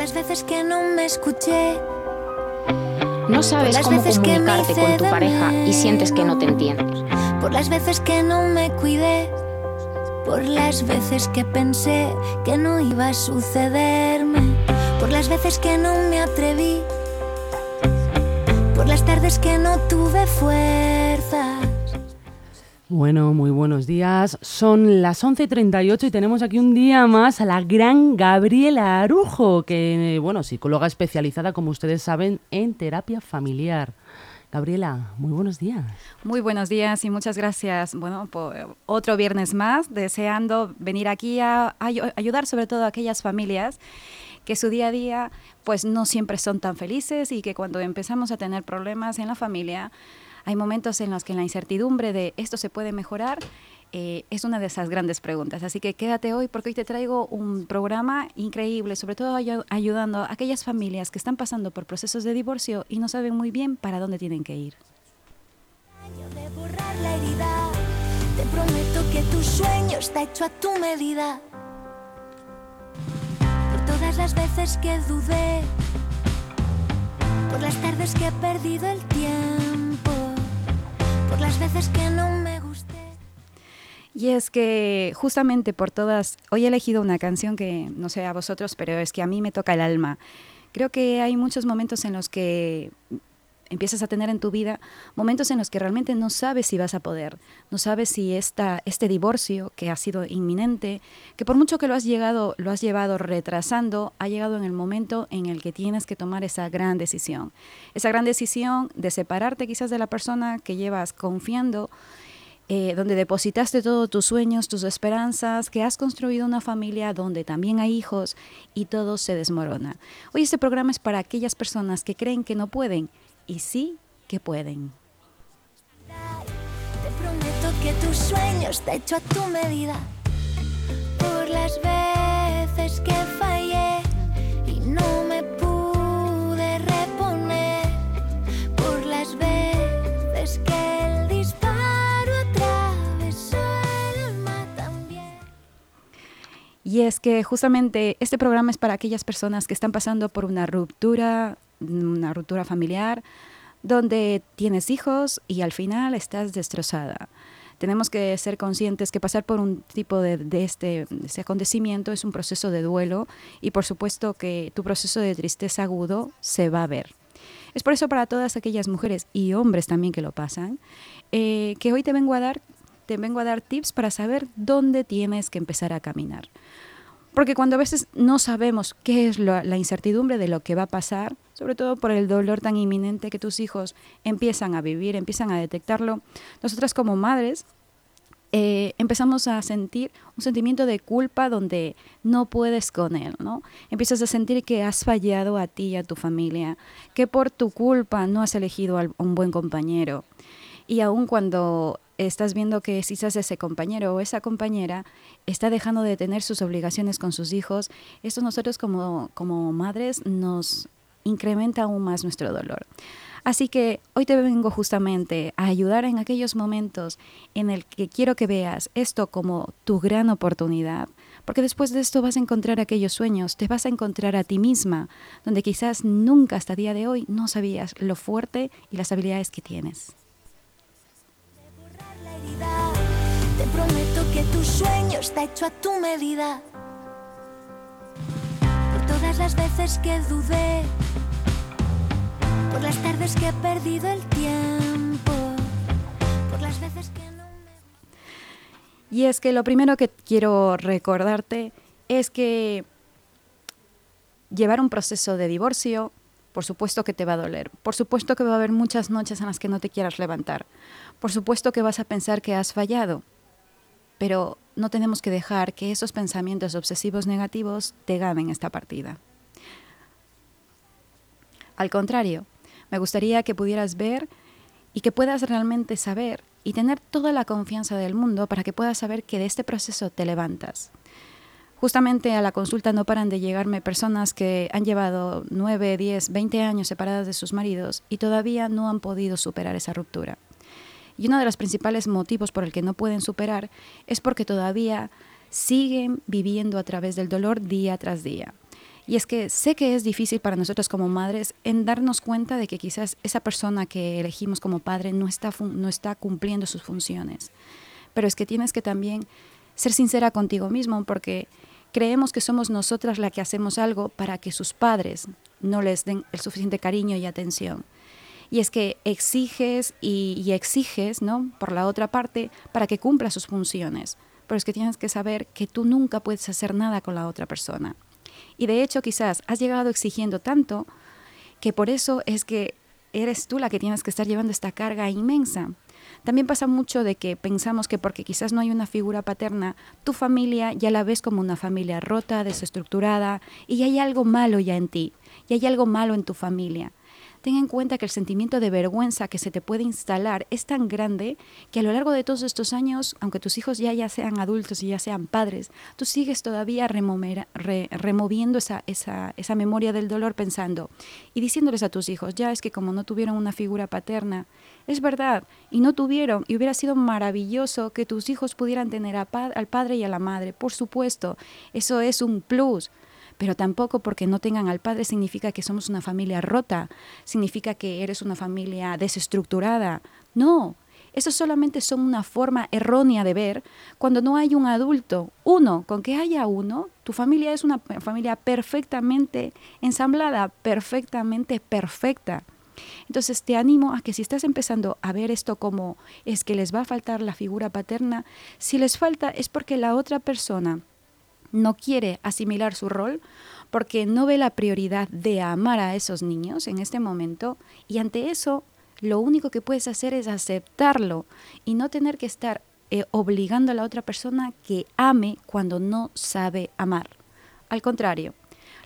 las veces que no me escuché. No sabes cómo comunicarte con tu pareja y sientes que no te entiendes. Por las veces que no me cuidé. Por las veces que pensé que no iba a sucederme. Por las veces que no me atreví. Por las tardes que no tuve fuerzas. Bueno, muy buenos días. Son las 11.38 y tenemos aquí un día más a la gran Gabriela Arujo, que, bueno, psicóloga especializada, como ustedes saben, en terapia familiar. Gabriela, muy buenos días. Muy buenos días y muchas gracias. Bueno, por otro viernes más, deseando venir aquí a, ayudar sobre todo a aquellas familias que su día a día pues no siempre son tan felices y que cuando empezamos a tener problemas en la familia, hay momentos en los que la incertidumbre de esto se puede mejorar eh, es una de esas grandes preguntas. Así que quédate hoy porque hoy te traigo un programa increíble, sobre todo ayudando a aquellas familias que están pasando por procesos de divorcio y no saben muy bien para dónde tienen que ir. Te prometo que tu sueño está hecho a tu medida. Por todas las veces que dudé, por las tardes que he perdido el tiempo las veces que no me gusté. Y es que justamente por todas, hoy he elegido una canción que no sé a vosotros, pero es que a mí me toca el alma. Creo que hay muchos momentos en los que empiezas a tener en tu vida momentos en los que realmente no sabes si vas a poder, no sabes si esta, este divorcio que ha sido inminente, que por mucho que lo has llegado, lo has llevado retrasando, ha llegado en el momento en el que tienes que tomar esa gran decisión. Esa gran decisión de separarte quizás de la persona que llevas confiando eh, donde depositaste todos tus sueños, tus esperanzas, que has construido una familia donde también hay hijos y todo se desmorona. Hoy este programa es para aquellas personas que creen que no pueden y sí que pueden. Te prometo que tu sueño está hecho a tu medida. Por las veces que fallé y no me pude reponer. Por las veces que el disparo atravesó el alma también. Y es que justamente este programa es para aquellas personas que están pasando por una ruptura una ruptura familiar, donde tienes hijos y al final estás destrozada. Tenemos que ser conscientes que pasar por un tipo de, este, este, acontecimiento es un proceso de duelo y por supuesto que tu proceso de tristeza agudo se va a ver. Es por eso para todas aquellas mujeres y hombres también que lo pasan, eh, que hoy te vengo a dar te vengo a dar tips para saber dónde tienes que empezar a caminar. Porque cuando a veces no sabemos qué es la incertidumbre de lo que va a pasar, sobre todo por el dolor tan inminente que tus hijos empiezan a vivir, empiezan a detectarlo, nosotras como madres eh, empezamos a sentir un sentimiento de culpa donde no puedes con él, ¿no? Empiezas a sentir que has fallado a ti y a tu familia, que por tu culpa no has elegido a un buen compañero. Y aun cuando estás viendo que quizás ese compañero o esa compañera está dejando de tener sus obligaciones con sus hijos, esto nosotros como, como madres nos incrementa aún más nuestro dolor. Así que hoy te vengo justamente a ayudar en aquellos momentos en el que quiero que veas esto como tu gran oportunidad, porque después de esto vas a encontrar aquellos sueños, te vas a encontrar a ti misma, donde quizás nunca hasta día de hoy no sabías lo fuerte y las habilidades que tienes. Te prometo que tu sueño está hecho a tu medida. Por todas las veces que dudé, por las tardes que he perdido el tiempo, por las veces que no me... Y es que lo primero que quiero recordarte es que llevar un proceso de divorcio, por supuesto que te va a doler, por supuesto que va a haber muchas noches en las que no te quieras levantar, por supuesto que vas a pensar que has fallado, pero no tenemos que dejar que esos pensamientos obsesivos negativos te ganen esta partida. Al contrario, me gustaría que pudieras ver y que puedas realmente saber y tener toda la confianza del mundo para que puedas saber que de este proceso te levantas. Justamente a la consulta no paran de llegarme personas que han llevado 9, 10, 20 años separadas de sus maridos y todavía no han podido superar esa ruptura. Y uno de los principales motivos por el que no pueden superar es porque todavía siguen viviendo a través del dolor día tras día. Y es que sé que es difícil para nosotros como madres en darnos cuenta de que quizás esa persona que elegimos como padre no está, no está cumpliendo sus funciones. Pero es que tienes que también ser sincera contigo mismo porque creemos que somos nosotras las que hacemos algo para que sus padres no les den el suficiente cariño y atención. Y es que exiges y, exiges, ¿no? Por la otra parte, para que cumpla sus funciones. Pero es que tienes que saber que tú nunca puedes hacer nada con la otra persona. Y de hecho, quizás has llegado exigiendo tanto que por eso es que eres tú la que tienes que estar llevando esta carga inmensa. También pasa mucho de que pensamos que porque quizás no hay una figura paterna, tu familia ya la ves como una familia rota, desestructurada, y hay algo malo ya en ti, y hay algo malo en tu familia ten en cuenta que el sentimiento de vergüenza que se te puede instalar es tan grande que a lo largo de todos estos años, aunque tus hijos ya, ya sean adultos y ya sean padres, tú sigues todavía removiendo esa, esa, esa memoria del dolor pensando y diciéndoles a tus hijos, ya es que como no tuvieron una figura paterna, es verdad, y no tuvieron, y hubiera sido maravilloso que tus hijos pudieran tener al padre y a la madre, por supuesto, eso es un plus, pero tampoco porque no tengan al padre significa que somos una familia rota, significa que eres una familia desestructurada. No, eso solamente son una forma errónea de ver cuando no hay un adulto. Uno, con que haya uno, tu familia es una familia perfectamente ensamblada, perfectamente perfecta. Entonces te animo a que si estás empezando a ver esto como es que les va a faltar la figura paterna, si les falta es porque la otra persona no quiere asimilar su rol porque no ve la prioridad de amar a esos niños en este momento y ante eso lo único que puedes hacer es aceptarlo y no tener que estar eh, obligando a la otra persona que ame cuando no sabe amar. Al contrario,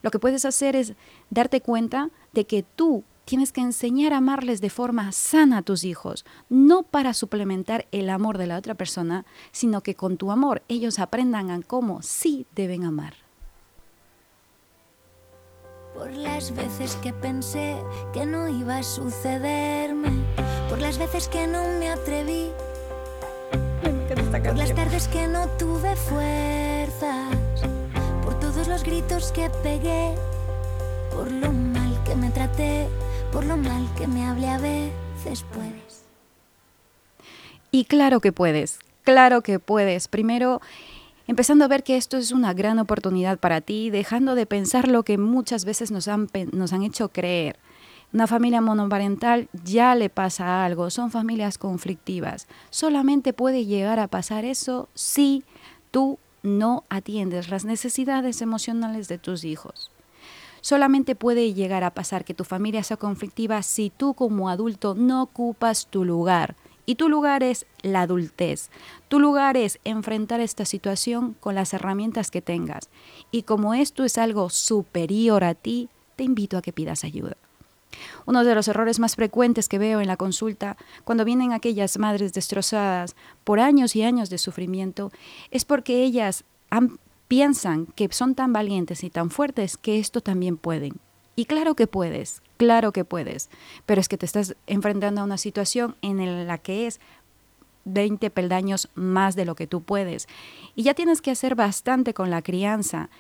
lo que puedes hacer es darte cuenta de que tú Tienes que enseñar a amarles de forma sana a tus hijos, no para suplementar el amor de la otra persona, sino que con tu amor ellos aprendan a cómo sí deben amar. Por las veces que pensé que no iba a sucederme, por las veces que no me atreví, por las tardes que no tuve fuerzas, por todos los gritos que pegué, por lo mal que me traté por lo mal que me hable a veces puedes. Y claro que puedes, claro que puedes. Primero, empezando a ver que esto es una gran oportunidad para ti, dejando de pensar lo que muchas veces nos han, nos han hecho creer. Una familia monoparental ya le pasa algo, son familias conflictivas. Solamente puede llegar a pasar eso si tú no atiendes las necesidades emocionales de tus hijos. Solamente puede llegar a pasar que tu familia sea conflictiva si tú como adulto no ocupas tu lugar. Y tu lugar es la adultez. Tu lugar es enfrentar esta situación con las herramientas que tengas. Y como esto es algo superior a ti, te invito a que pidas ayuda. Uno de los errores más frecuentes que veo en la consulta, cuando vienen aquellas madres destrozadas por años y años de sufrimiento, es porque ellas han piensan que son tan valientes y tan fuertes que esto también pueden. Y claro que puedes, claro que puedes, pero es que te estás enfrentando a una situación en la que es 20 peldaños más de lo que tú puedes. Y ya tienes que hacer bastante con la crianza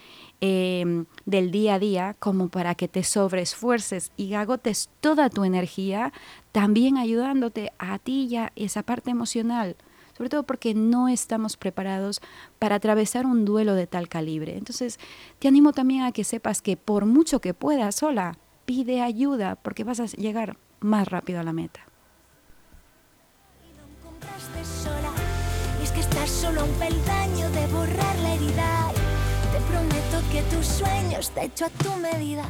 em, del día a día como para que te sobreesfuerces y agotes toda tu energía, también ayudándote a ti ya esa parte emocional sobre todo porque no estamos preparados para atravesar un duelo de tal calibre. Entonces, te animo también a que sepas que por mucho que puedas sola, pide ayuda porque vas a llegar más rápido a la meta. es que estás solo un peldaño de borrar la herida. Te prometo que tus sueños te hecho a tu medida.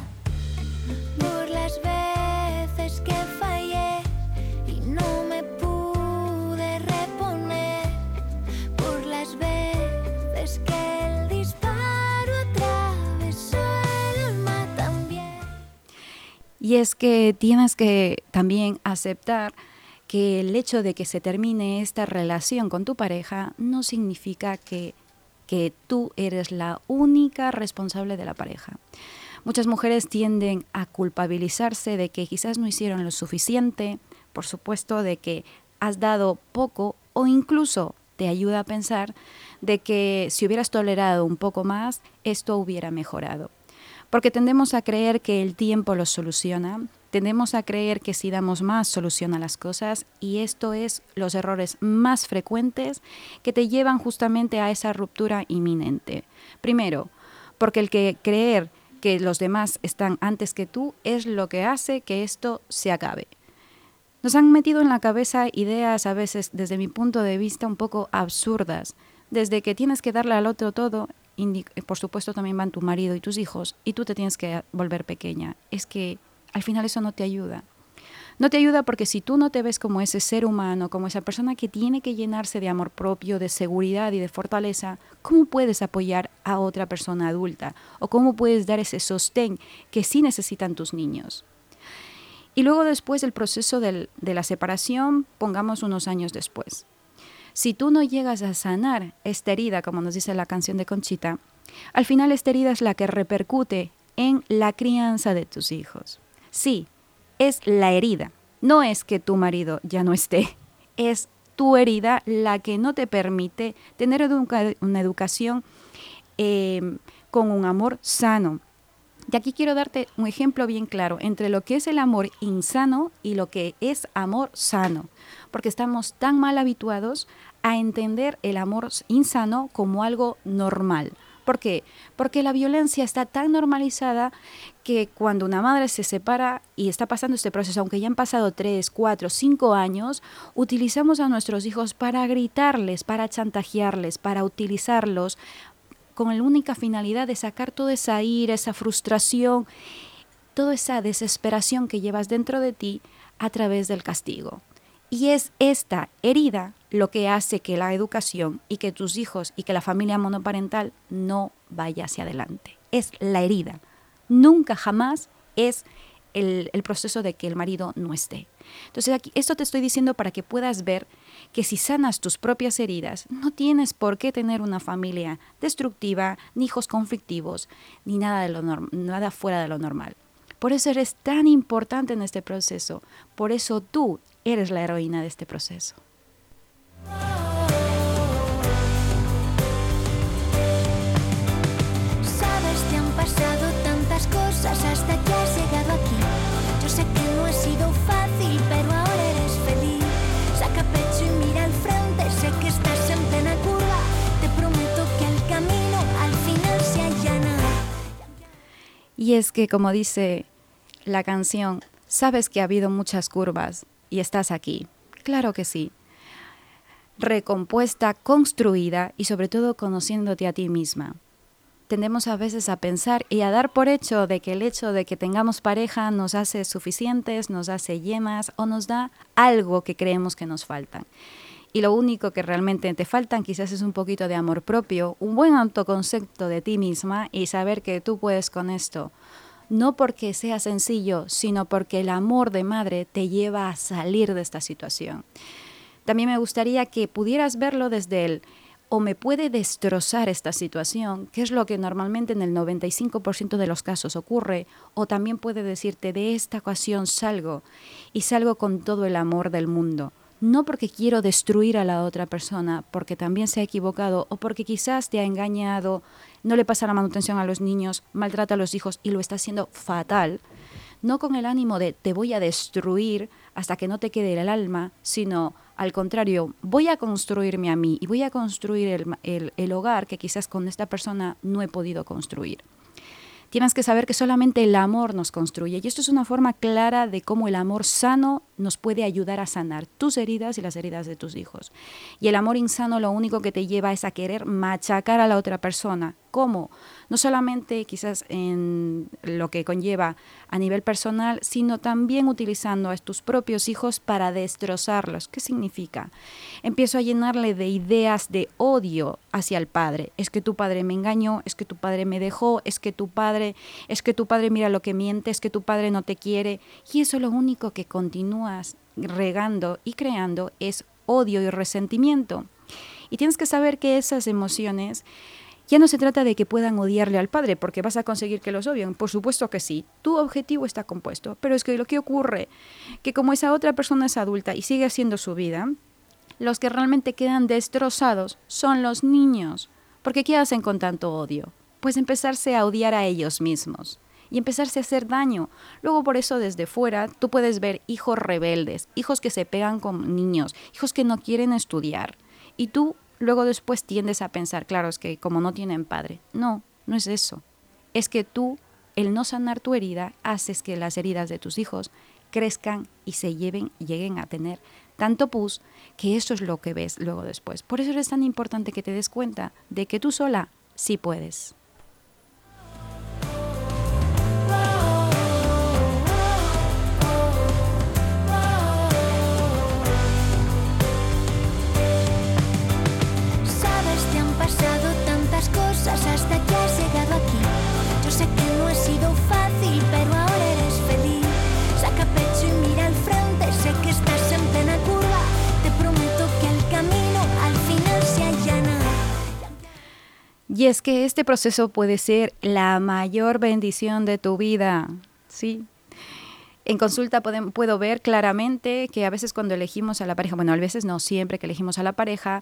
Por las veces que Y es que tienes que también aceptar que el hecho de que se termine esta relación con tu pareja no significa que, que tú eres la única responsable de la pareja. Muchas mujeres tienden a culpabilizarse de que quizás no hicieron lo suficiente, por supuesto de que has dado poco o incluso te ayuda a pensar de que si hubieras tolerado un poco más, esto hubiera mejorado. Porque tendemos a creer que el tiempo lo soluciona, tendemos a creer que si damos más soluciona las cosas y esto es los errores más frecuentes que te llevan justamente a esa ruptura inminente. Primero, porque el que creer que los demás están antes que tú es lo que hace que esto se acabe. Nos han metido en la cabeza ideas a veces, desde mi punto de vista, un poco absurdas, desde que tienes que darle al otro todo, por supuesto también van tu marido y tus hijos, y tú te tienes que volver pequeña. Es que al final eso no te ayuda. No te ayuda porque si tú no te ves como ese ser humano, como esa persona que tiene que llenarse de amor propio, de seguridad y de fortaleza, ¿cómo puedes apoyar a otra persona adulta? ¿O cómo puedes dar ese sostén que sí necesitan tus niños? Y luego después el proceso de la separación, pongamos unos años después. Si tú no llegas a sanar esta herida, como nos dice la canción de Conchita, al final esta herida es la que repercute en la crianza de tus hijos. Sí, es la herida. No es que tu marido ya no esté, es tu herida la que no te permite tener una educación em, con un amor sano. Y aquí quiero darte un ejemplo bien claro entre lo que es el amor insano y lo que es amor sano, porque estamos tan mal habituados a entender el amor insano como algo normal. ¿Por qué? Porque la violencia está tan normalizada que cuando una madre se separa y está pasando este proceso, aunque ya han pasado tres, cuatro, cinco años, utilizamos a nuestros hijos para gritarles, para chantajearles, para utilizarlos con la única finalidad de sacar toda esa ira, esa frustración, toda esa desesperación que llevas dentro de ti a través del castigo. Y es esta herida lo que hace que la educación y que tus hijos y que la familia monoparental no vaya hacia adelante. Es la herida. Nunca jamás es el, proceso de que el marido no esté. Entonces, aquí, esto te estoy diciendo para que puedas ver que si sanas tus propias heridas, no tienes por qué tener una familia destructiva, ni hijos conflictivos, ni nada, de lo nada fuera de lo normal. Por eso eres tan importante en este proceso. Por eso tú eres la heroína de este proceso. Sabes, te han pasado Y es que, como dice la canción, sabes que ha habido muchas curvas, y estás aquí. Claro que sí. Recompuesta, construida y sobre todo conociéndote a ti misma. Tendemos a veces a pensar y a dar por hecho de que el hecho de que tengamos pareja nos hace suficientes, nos hace llenas o nos da algo que creemos que nos faltan. Y lo único que realmente te faltan quizás es un poquito de amor propio, un buen autoconcepto de ti misma y saber que tú puedes con esto no porque sea sencillo, sino porque el amor de madre te lleva a salir de esta situación. También me gustaría que pudieras verlo desde el o me puede destrozar esta situación, que es lo que normalmente en el 95% de los casos ocurre, o también puede decirte de esta ocasión salgo y salgo con todo el amor del mundo no porque quiero destruir a la otra persona, porque también se ha equivocado o porque quizás te ha engañado, no le pasa la manutención a los niños, maltrata a los hijos y lo está haciendo fatal, no con el ánimo de te voy a destruir hasta que no te quede el alma, sino al contrario, voy a construirme a mí y voy a construir el, el hogar que quizás con esta persona no he podido construir. Tienes que saber que solamente el amor nos construye. Y esto es una forma clara de cómo el amor sano nos puede ayudar a sanar tus heridas y las heridas de tus hijos. Y el amor insano lo único que te lleva es a querer machacar a la otra persona. ¿Cómo? No solamente quizás en lo que conlleva a nivel personal, sino también utilizando a tus propios hijos para destrozarlos. ¿Qué significa? Empiezo a llenarle de ideas de odio hacia el padre. Es que tu padre me engañó, es que tu padre me dejó, es que tu padre, es que tu padre mira lo que miente, es que tu padre no te quiere. Y eso lo único que continúas regando y creando es odio y resentimiento. Y tienes que saber que esas emociones ya no se trata de que puedan odiarle al padre porque vas a conseguir que los odien. Por supuesto que sí. Tu objetivo está compuesto. Pero es que lo que ocurre, que como esa otra persona es adulta y sigue haciendo su vida, los que realmente quedan destrozados son los niños. Porque ¿qué hacen con tanto odio? pues empezarse a odiar a ellos mismos y empezarse a hacer daño. Luego por eso desde fuera tú puedes ver hijos rebeldes, hijos que se pegan con niños, hijos que no quieren estudiar. Y tú luego después tiendes a pensar, claro, es que como no tienen padre. No, no es eso. Es que tú, el no sanar tu herida, haces que las heridas de tus hijos crezcan y se lleven, lleguen a tener tanto pus que eso es lo que ves luego después. Por eso es tan importante que te des cuenta de que tú sola sí puedes. Y es que este proceso puede ser la mayor bendición de tu vida. Sí, en consulta puedo ver claramente que a veces cuando elegimos a la pareja, bueno, a veces no, siempre que elegimos a la pareja,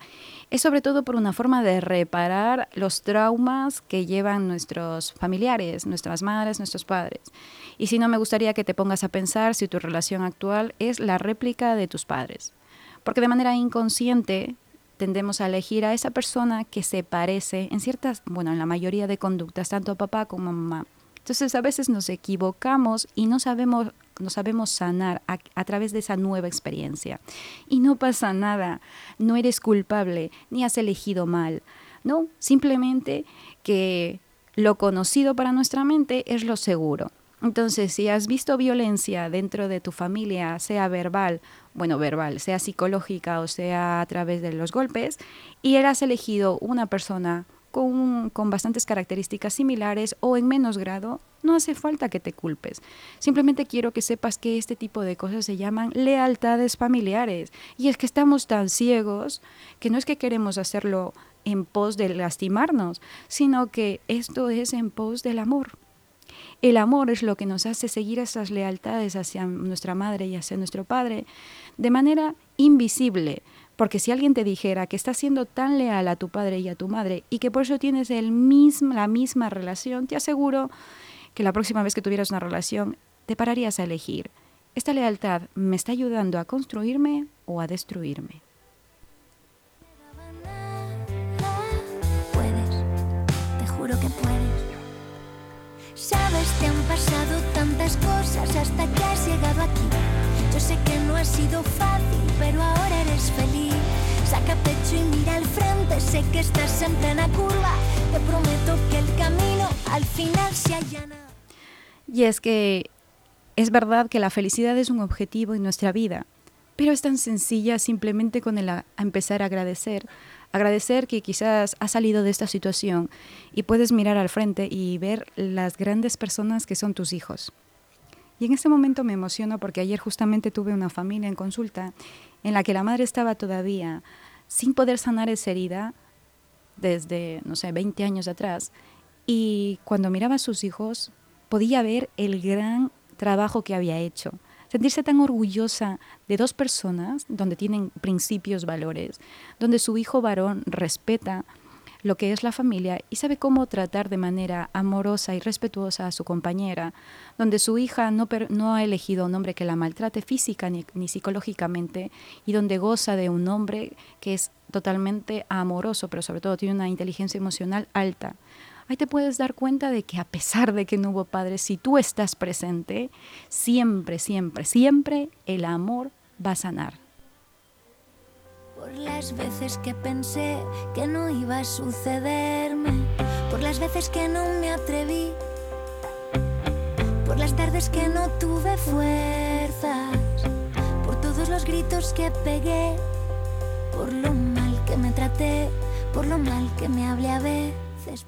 es sobre todo por una forma de reparar los traumas que llevan nuestros familiares, nuestras madres, nuestros padres. Y si no, me gustaría que te pongas a pensar si tu relación actual es la réplica de tus padres. Porque de manera inconsciente tendemos a elegir a esa persona que se parece en ciertas, bueno, en la mayoría de conductas, tanto a papá como a mamá. Entonces a veces nos equivocamos y no sabemos no sabemos sanar a, través de esa nueva experiencia. Y no pasa nada, no eres culpable, ni has elegido mal. No, simplemente que lo conocido para nuestra mente es lo seguro. Entonces, si has visto violencia dentro de tu familia, sea verbal, bueno, verbal, sea psicológica o sea a través de los golpes, y eras elegido una persona con, con bastantes características similares o en menos grado, no hace falta que te culpes. Simplemente quiero que sepas que este tipo de cosas se llaman lealtades familiares. Y es que estamos tan ciegos que no es que queremos hacerlo en pos de lastimarnos, sino que esto es en pos del amor. El amor es lo que nos hace seguir esas lealtades hacia nuestra madre y hacia nuestro padre de manera invisible. Porque si alguien te dijera que estás siendo tan leal a tu padre y a tu madre y que por eso tienes el la misma relación, te aseguro que la próxima vez que tuvieras una relación te pararías a elegir, ¿esta lealtad me está ayudando a construirme o a destruirme? Puedes, te juro que puedes. Sabes, te han pasado tantas cosas hasta que has llegado aquí. Sé que no ha sido fácil, pero ahora eres feliz. Saca pecho y mira al frente, sé que estás en plena curva. Te prometo que el camino al final se allana. Y es que es verdad que la felicidad es un objetivo en nuestra vida, pero es tan sencilla simplemente con el a, empezar a agradecer. Agradecer que quizás has salido de esta situación y puedes mirar al frente y ver las grandes personas que son tus hijos. Y en este momento me emociono porque ayer justamente tuve una familia en consulta en la que la madre estaba todavía sin poder sanar esa herida desde, no sé, 20 años atrás. Y cuando miraba a sus hijos, podía ver el gran trabajo que había hecho. Sentirse tan orgullosa de dos personas donde tienen principios, valores, donde su hijo varón respeta lo que es la familia y sabe cómo tratar de manera amorosa y respetuosa a su compañera, donde su hija no, no ha elegido un hombre que la maltrate física ni, ni psicológicamente y donde goza de un hombre que es totalmente amoroso, pero sobre todo tiene una inteligencia emocional alta ahí te puedes dar cuenta de que a pesar de que no hubo padres, si tú estás presente, siempre, siempre, siempre el amor va a sanar. Por las veces que pensé que no iba a sucederme, por las veces que no me atreví, por las tardes que no tuve fuerzas, por todos los gritos que pegué, por lo mal que me traté, por lo mal que me hablé a veces.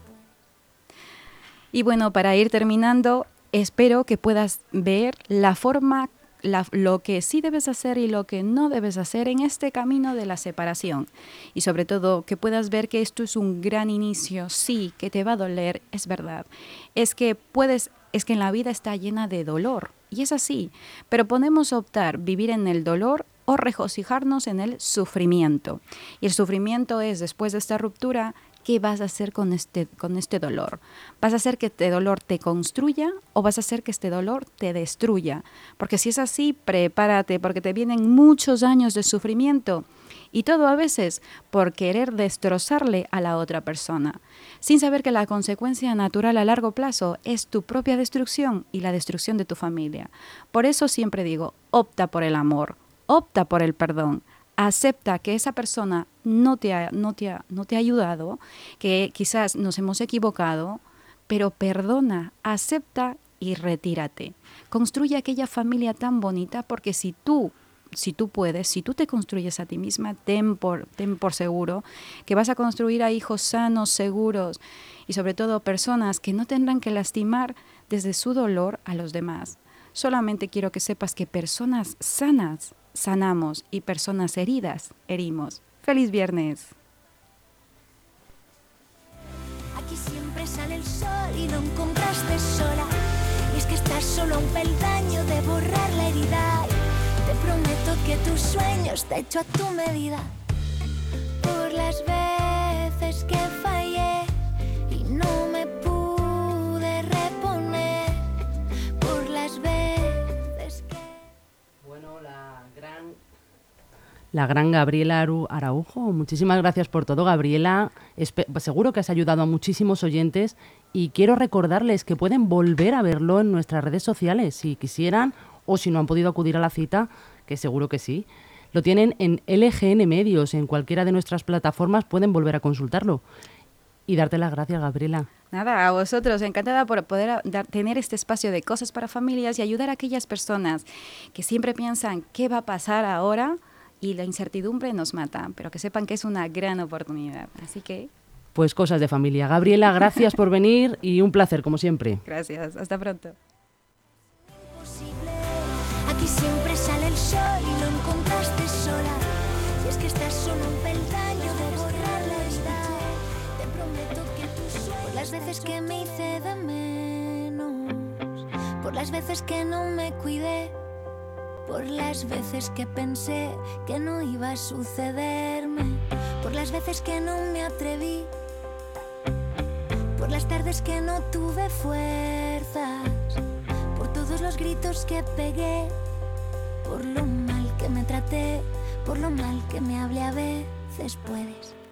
Y bueno, para ir terminando, espero que puedas ver la forma, lo que sí debes hacer y lo que no debes hacer en este camino de la separación. Y sobre todo, que puedas ver que esto es un gran inicio, sí, que te va a doler, es verdad. Es que puedes, es que en la vida está llena de dolor. Y es así, pero podemos optar vivir en el dolor o regocijarnos en el sufrimiento. Y el sufrimiento es, después de esta ruptura, ¿qué vas a hacer con este, con este dolor? ¿Vas a hacer que este dolor te construya o vas a hacer que este dolor te destruya? Porque si es así, prepárate, porque te vienen muchos años de sufrimiento y todo a veces por querer destrozarle a la otra persona, sin saber que la consecuencia natural a largo plazo es tu propia destrucción y la destrucción de tu familia. Por eso siempre digo, opta por el amor, opta por el perdón, acepta que esa persona no te ha, no te ha, no te ha ayudado, que quizás nos hemos equivocado, pero perdona, acepta y retírate. Construye aquella familia tan bonita porque si tú si tú puedes, si tú te construyes a ti misma, ten por, ten por seguro que vas a construir a hijos sanos, seguros y sobre todo personas que no tendrán que lastimar desde su dolor a los demás. Solamente quiero que sepas que personas sanas sanamos y personas heridas herimos. ¡Feliz viernes! Aquí siempre sale el sol y no encontraste sola. Y es que estás solo a un peldaño de borrar la herida prometo que tus sueños te hecho a tu medida. Por las veces que fallé La gran Gabriela Araujo, muchísimas gracias por todo, Gabriela. seguro que has ayudado a muchísimos oyentes y quiero recordarles que pueden volver a verlo en nuestras redes sociales si quisieran o si no han podido acudir a la cita, que seguro que sí. Lo tienen en LGN Medios, en cualquiera de nuestras plataformas pueden volver a consultarlo. Y darte las gracias, Gabriela. Nada, a vosotros, encantada por poder tener este espacio de cosas para familias y ayudar a aquellas personas que siempre piensan qué va a pasar ahora y la incertidumbre nos mata, pero que sepan que es una gran oportunidad. Así que... Pues cosas de familia. Gabriela, gracias por venir y un placer, como siempre. Gracias, hasta pronto. Aquí siempre sale el sol y lo encontraste sola. Si es que estás solo un peldaño de borrar la verdad, te prometo que tú Por las veces que me hice de menos, por las veces que no me cuidé, por las veces que pensé que no iba a sucederme, por las veces que no me atreví, por las tardes que no tuve fuerzas, por todos los gritos que pegué por lo mal que me traté, por lo mal que me hablé a veces puedes